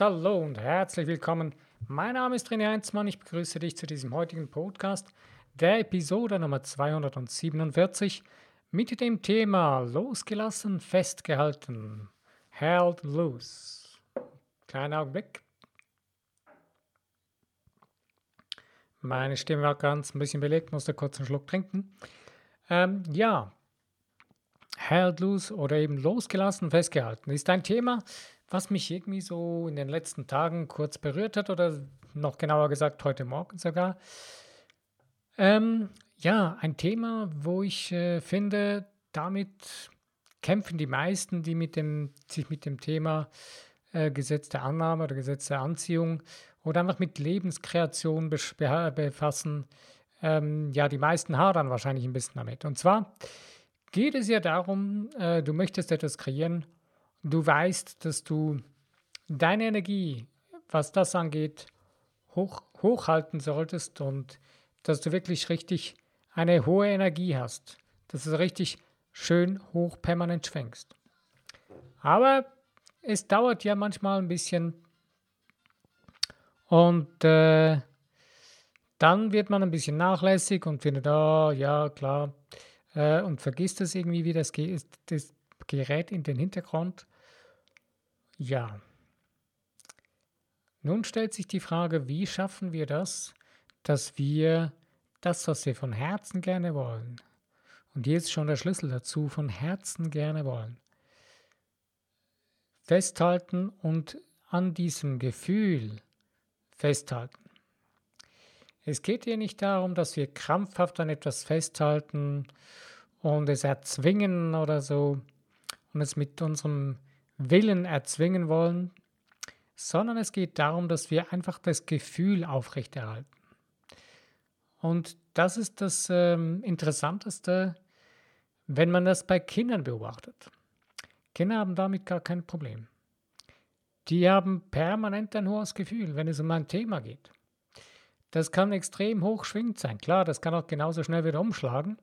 hallo und herzlich willkommen. Mein Name ist René Heinzmann. Ich begrüße dich zu diesem heutigen Podcast, der Episode Nummer 247 mit dem Thema Losgelassen, festgehalten. Held loose. Kleiner Augenblick. Meine Stimme war ganz ein bisschen belegt, musste kurz einen Schluck trinken. Ähm, ja, held loose oder eben losgelassen, festgehalten ist ein Thema, was mich irgendwie so in den letzten Tagen kurz berührt hat oder noch genauer gesagt heute Morgen sogar. Ähm, ja, ein Thema, wo ich äh, finde, damit kämpfen die meisten, die mit dem, sich mit dem Thema äh, Gesetz der Annahme oder Gesetz der Anziehung oder einfach mit Lebenskreation befassen. Ähm, ja, die meisten hadern wahrscheinlich ein bisschen damit. Und zwar geht es ja darum, äh, du möchtest etwas kreieren du weißt, dass du deine Energie, was das angeht, hoch, hochhalten solltest und dass du wirklich richtig eine hohe Energie hast, dass du richtig schön hoch permanent schwenkst. Aber es dauert ja manchmal ein bisschen und äh, dann wird man ein bisschen nachlässig und findet, oh ja, klar, äh, und vergisst es irgendwie wie das, das Gerät in den Hintergrund ja. Nun stellt sich die Frage, wie schaffen wir das, dass wir das, was wir von Herzen gerne wollen, und hier ist schon der Schlüssel dazu, von Herzen gerne wollen, festhalten und an diesem Gefühl festhalten. Es geht hier nicht darum, dass wir krampfhaft an etwas festhalten und es erzwingen oder so und es mit unserem Willen erzwingen wollen, sondern es geht darum, dass wir einfach das Gefühl aufrechterhalten. Und das ist das ähm, Interessanteste, wenn man das bei Kindern beobachtet. Kinder haben damit gar kein Problem. Die haben permanent ein hohes Gefühl, wenn es um ein Thema geht. Das kann extrem hochschwingend sein. Klar, das kann auch genauso schnell wieder umschlagen.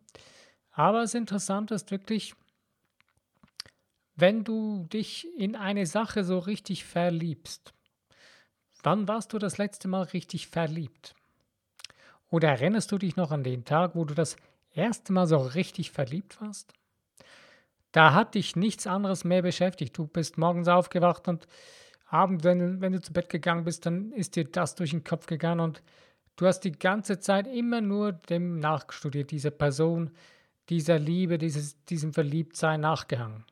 Aber das Interessante ist wirklich, wenn du dich in eine Sache so richtig verliebst, wann warst du das letzte Mal richtig verliebt? Oder erinnerst du dich noch an den Tag, wo du das erste Mal so richtig verliebt warst? Da hat dich nichts anderes mehr beschäftigt. Du bist morgens aufgewacht und abends, wenn, wenn du zu Bett gegangen bist, dann ist dir das durch den Kopf gegangen und du hast die ganze Zeit immer nur dem nachgestudiert, dieser Person, dieser Liebe, dieses, diesem Verliebtsein nachgehangen.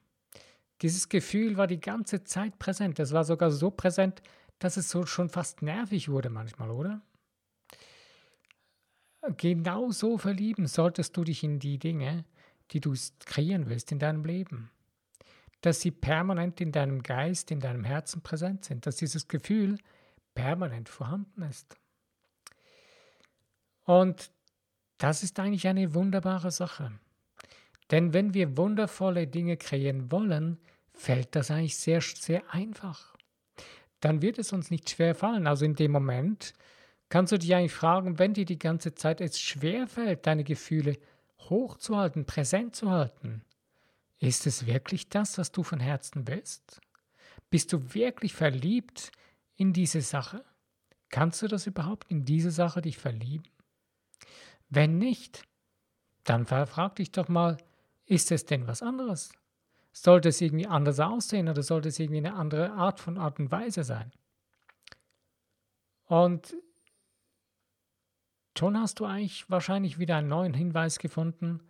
Dieses Gefühl war die ganze Zeit präsent. Es war sogar so präsent, dass es so schon fast nervig wurde manchmal, oder? Genau so verlieben solltest du dich in die Dinge, die du kreieren willst in deinem Leben. Dass sie permanent in deinem Geist, in deinem Herzen präsent sind, dass dieses Gefühl permanent vorhanden ist. Und das ist eigentlich eine wunderbare Sache. Denn wenn wir wundervolle Dinge kreieren wollen, fällt das eigentlich sehr, sehr einfach. Dann wird es uns nicht schwer fallen. Also in dem Moment kannst du dich eigentlich fragen, wenn dir die ganze Zeit es schwer fällt, deine Gefühle hochzuhalten, präsent zu halten, ist es wirklich das, was du von Herzen willst? Bist du wirklich verliebt in diese Sache? Kannst du das überhaupt in diese Sache dich verlieben? Wenn nicht, dann frag dich doch mal, ist es denn was anderes? Sollte es irgendwie anders aussehen oder sollte es irgendwie eine andere Art von Art und Weise sein? Und schon hast du eigentlich wahrscheinlich wieder einen neuen Hinweis gefunden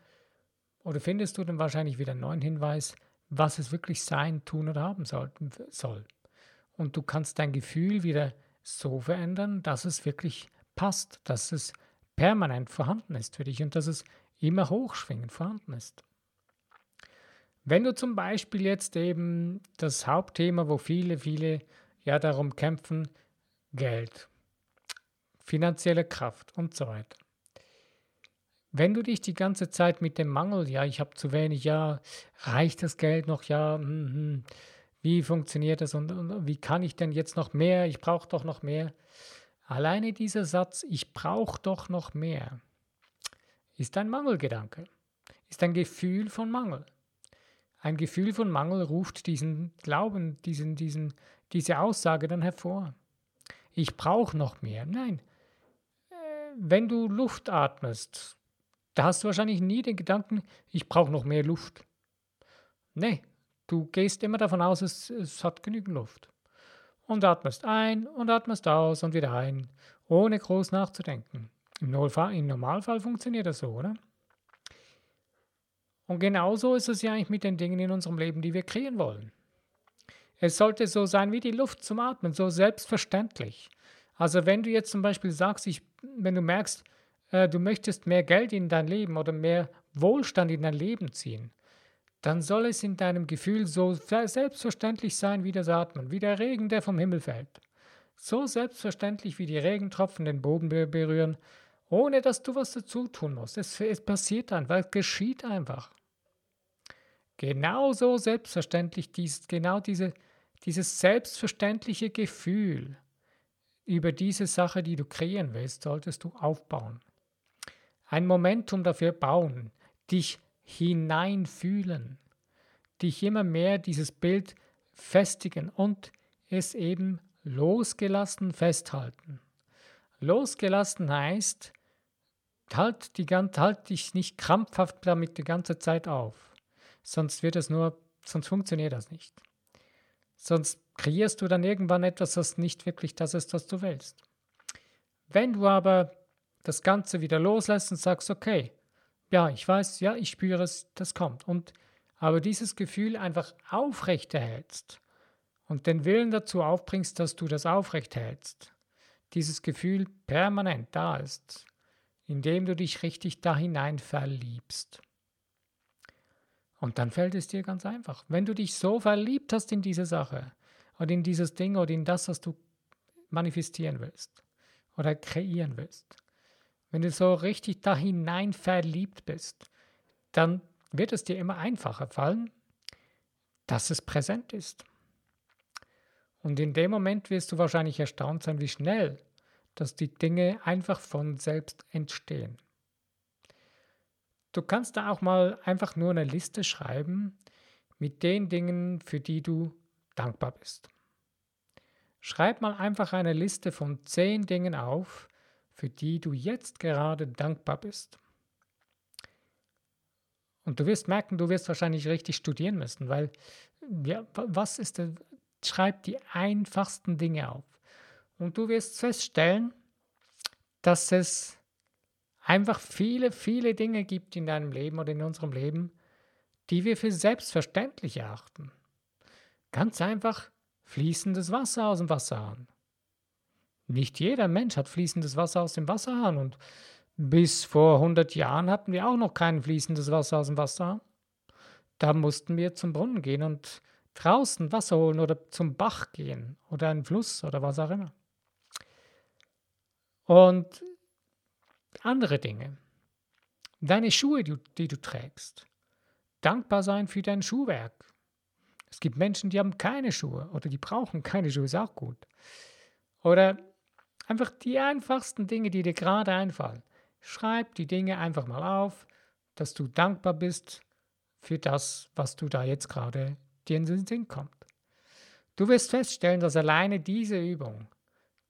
oder findest du dann wahrscheinlich wieder einen neuen Hinweis, was es wirklich sein, tun oder haben soll. Und du kannst dein Gefühl wieder so verändern, dass es wirklich passt, dass es permanent vorhanden ist für dich und dass es immer hochschwingend vorhanden ist. Wenn du zum Beispiel jetzt eben das Hauptthema, wo viele, viele ja darum kämpfen, Geld, finanzielle Kraft und so weiter. Wenn du dich die ganze Zeit mit dem Mangel, ja, ich habe zu wenig, ja, reicht das Geld noch, ja, hm, hm, wie funktioniert das und, und wie kann ich denn jetzt noch mehr, ich brauche doch noch mehr. Alleine dieser Satz, ich brauche doch noch mehr, ist ein Mangelgedanke, ist ein Gefühl von Mangel. Ein Gefühl von Mangel ruft diesen Glauben, diesen, diesen, diese Aussage dann hervor. Ich brauche noch mehr. Nein, äh, wenn du Luft atmest, da hast du wahrscheinlich nie den Gedanken, ich brauche noch mehr Luft. Nee, du gehst immer davon aus, es, es hat genügend Luft. Und atmest ein und atmest aus und wieder ein, ohne groß nachzudenken. Im Normalfall, Im Normalfall funktioniert das so, oder? Und genauso ist es ja eigentlich mit den Dingen in unserem Leben, die wir kreieren wollen. Es sollte so sein wie die Luft zum Atmen, so selbstverständlich. Also wenn du jetzt zum Beispiel sagst, ich, wenn du merkst, äh, du möchtest mehr Geld in dein Leben oder mehr Wohlstand in dein Leben ziehen, dann soll es in deinem Gefühl so selbstverständlich sein wie das Atmen, wie der Regen, der vom Himmel fällt. So selbstverständlich wie die Regentropfen den Boden berühren, ohne dass du was dazu tun musst. Es, es passiert einfach, es geschieht einfach. Genauso selbstverständlich, dies, genau diese, dieses selbstverständliche Gefühl über diese Sache, die du kreieren willst, solltest du aufbauen. Ein Momentum dafür bauen, dich hineinfühlen, dich immer mehr dieses Bild festigen und es eben losgelassen festhalten. Losgelassen heißt, halt, die, halt dich nicht krampfhaft damit die ganze Zeit auf. Sonst wird es nur, sonst funktioniert das nicht. Sonst kreierst du dann irgendwann etwas, das nicht wirklich das ist, was du willst. Wenn du aber das Ganze wieder loslässt und sagst, okay, ja, ich weiß, ja, ich spüre es, das kommt. Und aber dieses Gefühl einfach aufrechterhältst und den Willen dazu aufbringst, dass du das aufrechterhältst, dieses Gefühl permanent da ist, indem du dich richtig da hinein verliebst. Und dann fällt es dir ganz einfach. Wenn du dich so verliebt hast in diese Sache oder in dieses Ding oder in das, was du manifestieren willst oder kreieren willst, wenn du so richtig da hinein verliebt bist, dann wird es dir immer einfacher fallen, dass es präsent ist. Und in dem Moment wirst du wahrscheinlich erstaunt sein, wie schnell, dass die Dinge einfach von selbst entstehen. Du kannst da auch mal einfach nur eine Liste schreiben mit den Dingen, für die du dankbar bist. Schreib mal einfach eine Liste von zehn Dingen auf, für die du jetzt gerade dankbar bist. Und du wirst merken, du wirst wahrscheinlich richtig studieren müssen, weil ja, was ist denn, schreib die einfachsten Dinge auf. Und du wirst feststellen, dass es einfach viele, viele Dinge gibt in deinem Leben oder in unserem Leben, die wir für selbstverständlich erachten. Ganz einfach fließendes Wasser aus dem Wasserhahn. Nicht jeder Mensch hat fließendes Wasser aus dem Wasserhahn und bis vor 100 Jahren hatten wir auch noch kein fließendes Wasser aus dem Wasserhahn. Da mussten wir zum Brunnen gehen und draußen Wasser holen oder zum Bach gehen oder einen Fluss oder was auch immer. Und andere Dinge. Deine Schuhe, die, die du trägst. Dankbar sein für dein Schuhwerk. Es gibt Menschen, die haben keine Schuhe oder die brauchen keine Schuhe, ist auch gut. Oder einfach die einfachsten Dinge, die dir gerade einfallen. Schreib die Dinge einfach mal auf, dass du dankbar bist für das, was du da jetzt gerade dir in den Sinn kommt. Du wirst feststellen, dass alleine diese Übung,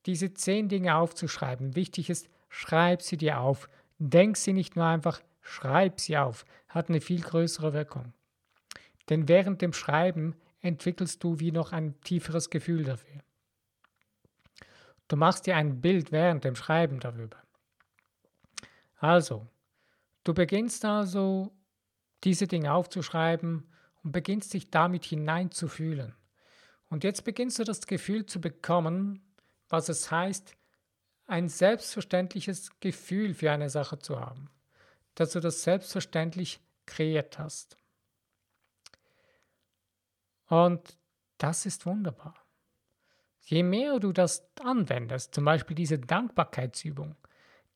diese zehn Dinge aufzuschreiben, wichtig ist, schreib sie dir auf. Denk sie nicht nur einfach, schreib sie auf. Hat eine viel größere Wirkung. Denn während dem Schreiben entwickelst du wie noch ein tieferes Gefühl dafür. Du machst dir ein Bild während dem Schreiben darüber. Also, du beginnst also diese Dinge aufzuschreiben und beginnst dich damit hineinzufühlen. Und jetzt beginnst du das Gefühl zu bekommen, was es heißt, ein selbstverständliches Gefühl für eine Sache zu haben, dass du das selbstverständlich kreiert hast. Und das ist wunderbar. Je mehr du das anwendest, zum Beispiel diese Dankbarkeitsübung,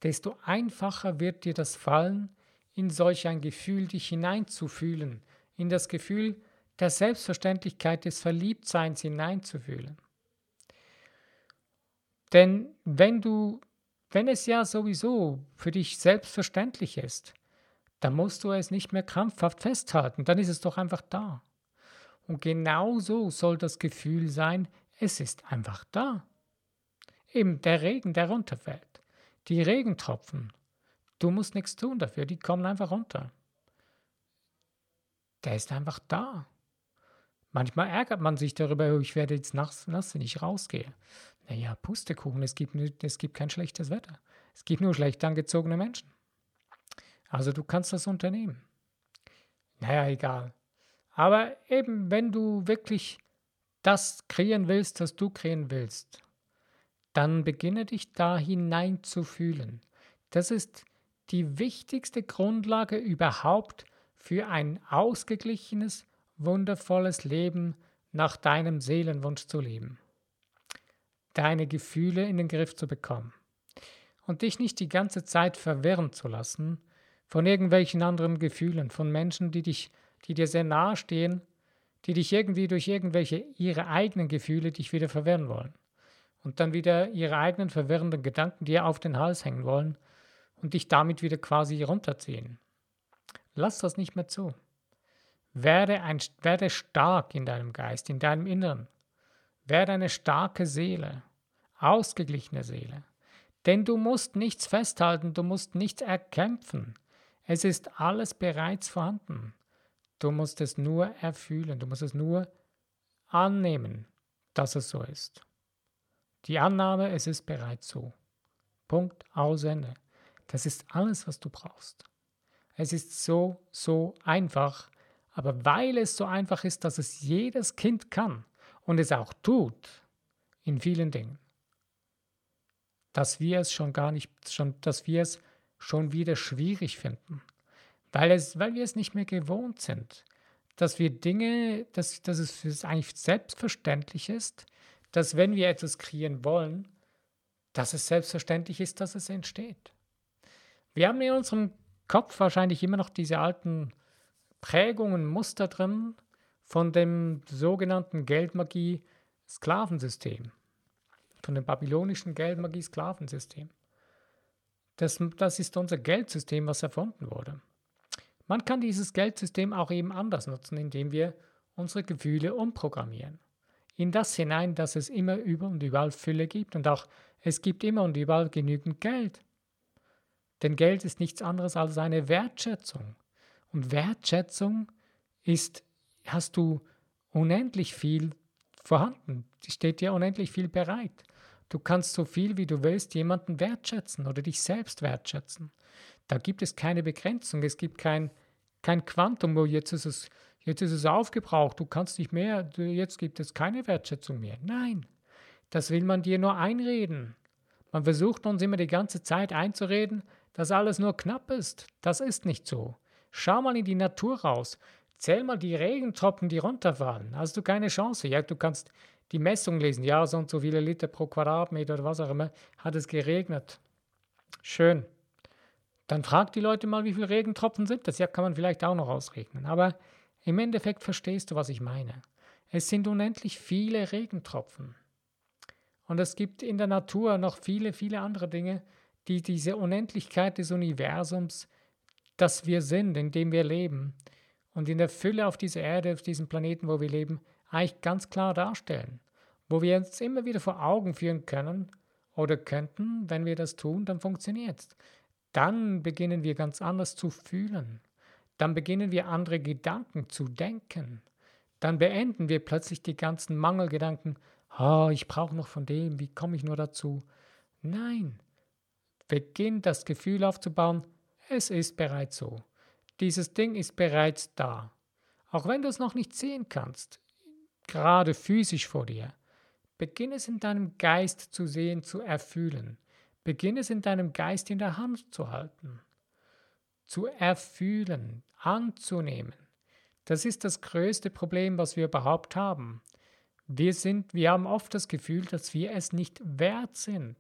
desto einfacher wird dir das fallen, in solch ein Gefühl dich hineinzufühlen, in das Gefühl der Selbstverständlichkeit des Verliebtseins hineinzufühlen. Denn wenn du, wenn es ja sowieso für dich selbstverständlich ist, dann musst du es nicht mehr krampfhaft festhalten, dann ist es doch einfach da. Und genau so soll das Gefühl sein, Es ist einfach da. Eben der Regen, der runterfällt. Die Regentropfen. Du musst nichts tun dafür, die kommen einfach runter. Der ist einfach da. Manchmal ärgert man sich darüber, oh, ich werde jetzt nass, nass wenn ich rausgehe. Naja, Pustekuchen, es gibt, es gibt kein schlechtes Wetter. Es gibt nur schlecht angezogene Menschen. Also du kannst das unternehmen. Naja, egal. Aber eben, wenn du wirklich das kreieren willst, was du kreieren willst, dann beginne dich da hinein zu fühlen. Das ist die wichtigste Grundlage überhaupt für ein ausgeglichenes, wundervolles Leben nach deinem Seelenwunsch zu leben. Deine Gefühle in den Griff zu bekommen. Und dich nicht die ganze Zeit verwirren zu lassen von irgendwelchen anderen Gefühlen, von Menschen, die dich, die dir sehr nahe stehen, die dich irgendwie durch irgendwelche ihre eigenen Gefühle dich wieder verwirren wollen. Und dann wieder ihre eigenen verwirrenden Gedanken dir auf den Hals hängen wollen und dich damit wieder quasi runterziehen. Lass das nicht mehr zu. Werde, ein, werde stark in deinem Geist, in deinem Inneren. Werde eine starke Seele, ausgeglichene Seele. Denn du musst nichts festhalten, du musst nichts erkämpfen. Es ist alles bereits vorhanden. Du musst es nur erfühlen, du musst es nur annehmen, dass es so ist. Die Annahme, es ist bereits so. Punkt, aus Ende. Das ist alles, was du brauchst. Es ist so, so einfach, aber weil es so einfach ist, dass es jedes Kind kann und es auch tut, in vielen Dingen, dass wir es schon gar nicht, schon, dass wir es schon wieder schwierig finden, weil, es, weil wir es nicht mehr gewohnt sind, dass wir Dinge, dass, dass es für eigentlich selbstverständlich ist, dass wenn wir etwas kreieren wollen, dass es selbstverständlich ist, dass es entsteht. Wir haben in unserem Kopf wahrscheinlich immer noch diese alten Prägungen, Muster drin von dem sogenannten Geldmagie-Sklavensystem, von dem babylonischen Geldmagie-Sklavensystem. Das, das ist unser Geldsystem, was erfunden wurde. Man kann dieses Geldsystem auch eben anders nutzen, indem wir unsere Gefühle umprogrammieren. In das hinein, dass es immer über und überall Fülle gibt und auch es gibt immer und überall genügend Geld. Denn Geld ist nichts anderes als eine Wertschätzung. Und Wertschätzung ist, hast du unendlich viel vorhanden. Die steht dir unendlich viel bereit. Du kannst so viel wie du willst jemanden wertschätzen oder dich selbst wertschätzen. Da gibt es keine Begrenzung, es gibt kein, kein Quantum, wo jetzt ist es, jetzt ist es aufgebraucht, du kannst nicht mehr, jetzt gibt es keine Wertschätzung mehr. Nein, das will man dir nur einreden. Man versucht uns immer die ganze Zeit einzureden, dass alles nur knapp ist. Das ist nicht so. Schau mal in die Natur raus. Zähl mal die Regentropfen, die runterfallen. Hast du keine Chance. Ja, du kannst die Messung lesen. Ja, so und so viele Liter pro Quadratmeter oder was auch immer hat es geregnet. Schön. Dann frag die Leute mal, wie viele Regentropfen sind das. Ja, kann man vielleicht auch noch ausrechnen. Aber im Endeffekt verstehst du, was ich meine. Es sind unendlich viele Regentropfen. Und es gibt in der Natur noch viele, viele andere Dinge, die diese Unendlichkeit des Universums, das wir sind, in dem wir leben und in der Fülle auf dieser Erde, auf diesem Planeten, wo wir leben, eigentlich ganz klar darstellen, wo wir uns immer wieder vor Augen führen können oder könnten, wenn wir das tun, dann funktioniert es. Dann beginnen wir ganz anders zu fühlen. Dann beginnen wir andere Gedanken zu denken. Dann beenden wir plötzlich die ganzen Mangelgedanken. Oh, ich brauche noch von dem, wie komme ich nur dazu? Nein, beginnt das Gefühl aufzubauen, es ist bereits so. Dieses Ding ist bereits da. Auch wenn du es noch nicht sehen kannst, gerade physisch vor dir, beginn es in deinem Geist zu sehen, zu erfühlen. Beginn es in deinem Geist in der Hand zu halten. Zu erfühlen, anzunehmen. Das ist das größte Problem, was wir überhaupt haben. Wir, sind, wir haben oft das Gefühl, dass wir es nicht wert sind.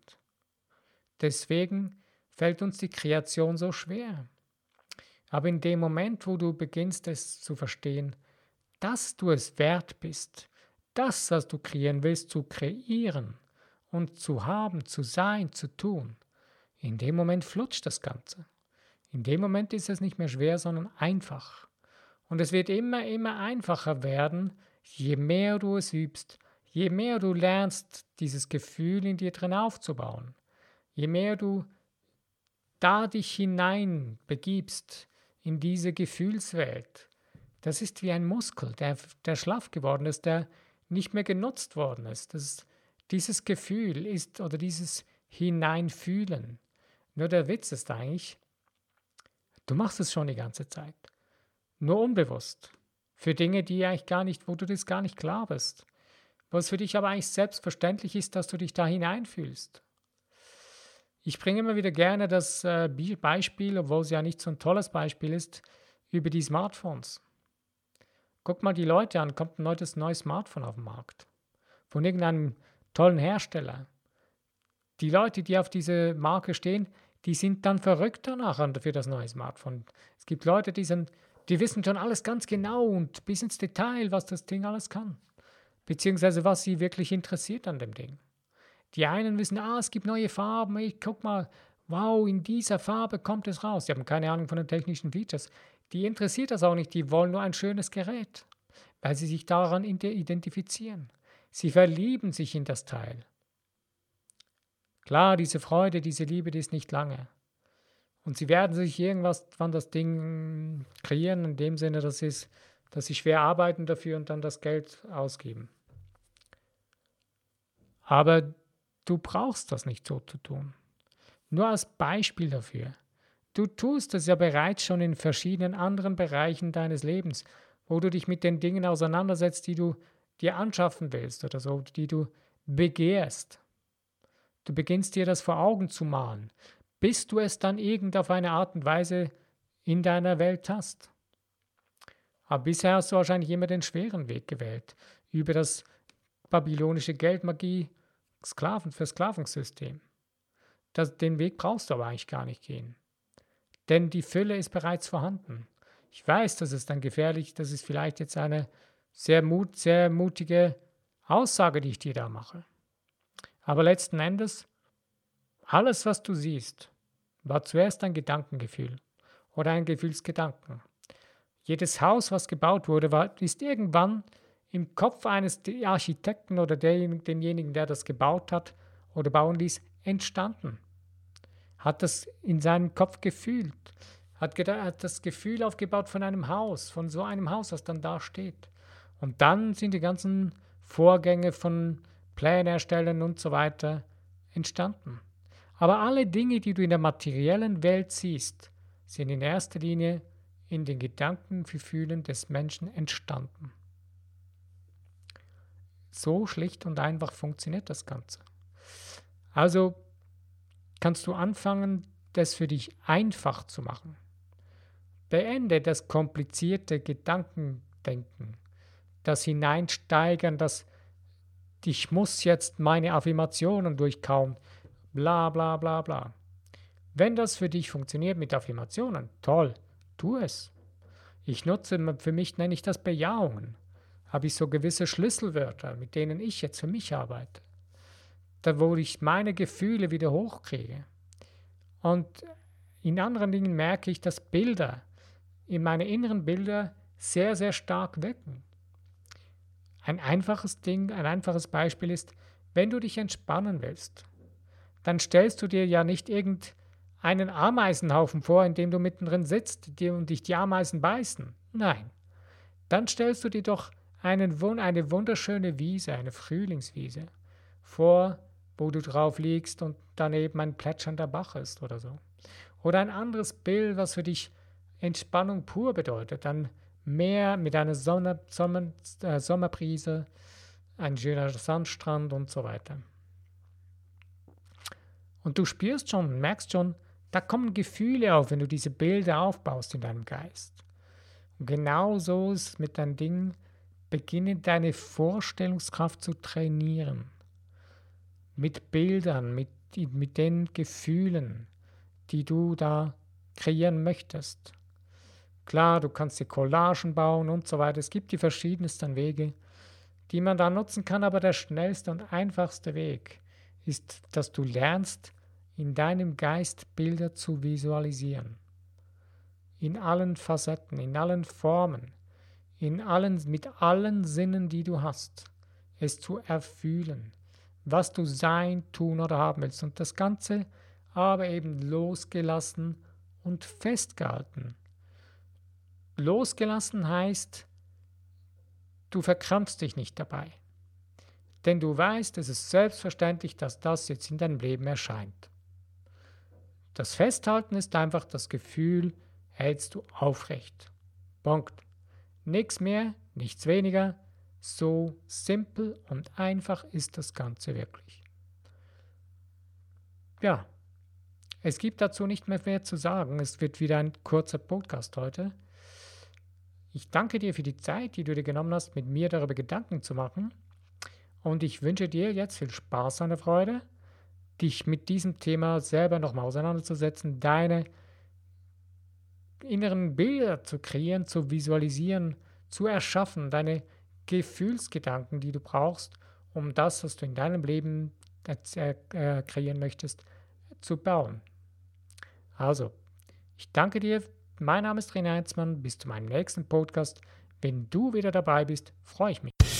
Deswegen fällt uns die Kreation so schwer. Aber in dem Moment, wo du beginnst es zu verstehen, dass du es wert bist, das, was du kreieren willst, zu kreieren und zu haben, zu sein, zu tun, in dem Moment flutscht das Ganze. In dem Moment ist es nicht mehr schwer, sondern einfach. Und es wird immer, immer einfacher werden, je mehr du es übst, je mehr du lernst, dieses Gefühl in dir drin aufzubauen, je mehr du da dich hinein begibst in diese Gefühlswelt, das ist wie ein Muskel, der, der schlaff geworden ist, der nicht mehr genutzt worden ist. Das, dieses Gefühl ist oder dieses Hineinfühlen. Nur der Witz ist eigentlich, du machst es schon die ganze Zeit. Nur unbewusst. Für Dinge, die eigentlich gar nicht, wo du das gar nicht klar bist. Was für dich aber eigentlich selbstverständlich ist, dass du dich da hineinfühlst. Ich bringe immer wieder gerne das äh, Beispiel, obwohl es ja nicht so ein tolles Beispiel ist, über die Smartphones. Guck mal die Leute an, kommt ein neues, neues Smartphone auf den Markt. Von irgendeinem tollen Hersteller. Die Leute, die auf diese Marke stehen, die sind dann verrückt danach für das neue Smartphone. Es gibt Leute, die, sind, die wissen schon alles ganz genau und bis ins Detail, was das Ding alles kann. Beziehungsweise was sie wirklich interessiert an dem Ding. Die einen wissen, ah, es gibt neue Farben, ich guck mal, wow, in dieser Farbe kommt es raus. Die haben keine Ahnung von den technischen Features. Die interessiert das auch nicht, die wollen nur ein schönes Gerät, weil sie sich daran identifizieren. Sie verlieben sich in das Teil. Klar, diese Freude, diese Liebe, die ist nicht lange. Und sie werden sich irgendwas von das Ding kreieren, in dem Sinne, dass, es, dass sie schwer arbeiten dafür und dann das Geld ausgeben. Aber du brauchst das nicht so zu tun. Nur als Beispiel dafür. Du tust es ja bereits schon in verschiedenen anderen Bereichen deines Lebens, wo du dich mit den Dingen auseinandersetzt, die du dir anschaffen willst oder so, die du begehrst. Du beginnst dir das vor Augen zu malen, bis du es dann irgend auf eine Art und Weise in deiner Welt hast. Aber bisher hast du wahrscheinlich immer den schweren Weg gewählt, über das babylonische Geldmagie Sklaven für Sklavensystem. Das, den Weg brauchst du aber eigentlich gar nicht gehen. Denn die Fülle ist bereits vorhanden. Ich weiß, das ist dann gefährlich, das ist vielleicht jetzt eine sehr, mut, sehr mutige Aussage, die ich dir da mache. Aber letzten Endes, alles, was du siehst, war zuerst ein Gedankengefühl oder ein Gefühlsgedanken. Jedes Haus, was gebaut wurde, war, ist irgendwann im Kopf eines Architekten oder demjenigen, der das gebaut hat oder bauen ließ, entstanden. Hat das in seinem Kopf gefühlt, hat, hat das Gefühl aufgebaut von einem Haus, von so einem Haus, das dann da steht. Und dann sind die ganzen Vorgänge von Pläne erstellen und so weiter entstanden. Aber alle Dinge, die du in der materiellen Welt siehst, sind in erster Linie in den Gedankengefühlen des Menschen entstanden. So schlicht und einfach funktioniert das Ganze. Also kannst du anfangen, das für dich einfach zu machen. Beende das komplizierte Gedankendenken das Hineinsteigern, das ich muss jetzt meine Affirmationen durchkauen, bla bla bla bla. Wenn das für dich funktioniert mit Affirmationen, toll, tu es. Ich nutze, für mich nenne ich das Bejahungen. Habe ich so gewisse Schlüsselwörter, mit denen ich jetzt für mich arbeite. Da, wo ich meine Gefühle wieder hochkriege. Und in anderen Dingen merke ich, dass Bilder, in meine inneren Bilder sehr, sehr stark wecken. Ein einfaches Ding, ein einfaches Beispiel ist, wenn du dich entspannen willst, dann stellst du dir ja nicht irgendeinen Ameisenhaufen vor, in dem du mittendrin sitzt und dich die Ameisen beißen. Nein. Dann stellst du dir doch einen, eine wunderschöne Wiese, eine Frühlingswiese vor, wo du drauf liegst und daneben ein plätschernder Bach ist oder so. Oder ein anderes Bild, was für dich Entspannung pur bedeutet. Dann Meer mit einer Sonne, Sommer, äh, Sommerbrise, ein schöner Sandstrand und so weiter. Und du spürst schon, merkst schon, da kommen Gefühle auf, wenn du diese Bilder aufbaust in deinem Geist. Und genau so ist es mit deinem Ding, beginne deine Vorstellungskraft zu trainieren. Mit Bildern, mit, mit den Gefühlen, die du da kreieren möchtest. Klar, du kannst dir Collagen bauen und so weiter. Es gibt die verschiedensten Wege, die man da nutzen kann, aber der schnellste und einfachste Weg ist, dass du lernst, in deinem Geist Bilder zu visualisieren. In allen Facetten, in allen Formen, in allen, mit allen Sinnen, die du hast. es zu erfühlen, was du sein, tun oder haben willst. Und das Ganze aber eben losgelassen und festgehalten. Losgelassen heißt, du verkrampfst dich nicht dabei. Denn du weißt, es ist selbstverständlich, dass das jetzt in deinem Leben erscheint. Das Festhalten ist einfach das Gefühl, hältst du aufrecht. Punkt. Nichts mehr, nichts weniger. So simpel und einfach ist das Ganze wirklich. Ja, es gibt dazu nicht mehr mehr zu sagen. Es wird wieder ein kurzer Podcast heute. Ich danke dir für die Zeit, die du dir genommen hast, mit mir darüber Gedanken zu machen. Und ich wünsche dir jetzt viel Spaß und Freude, dich mit diesem Thema selber nochmal auseinanderzusetzen, deine inneren Bilder zu kreieren, zu visualisieren, zu erschaffen, deine Gefühlsgedanken, die du brauchst, um das, was du in deinem Leben äh, äh, kreieren möchtest, zu bauen. Also, ich danke dir. Mein Name ist René Heinzmann. Bis zu meinem nächsten Podcast. Wenn du wieder dabei bist, freue ich mich.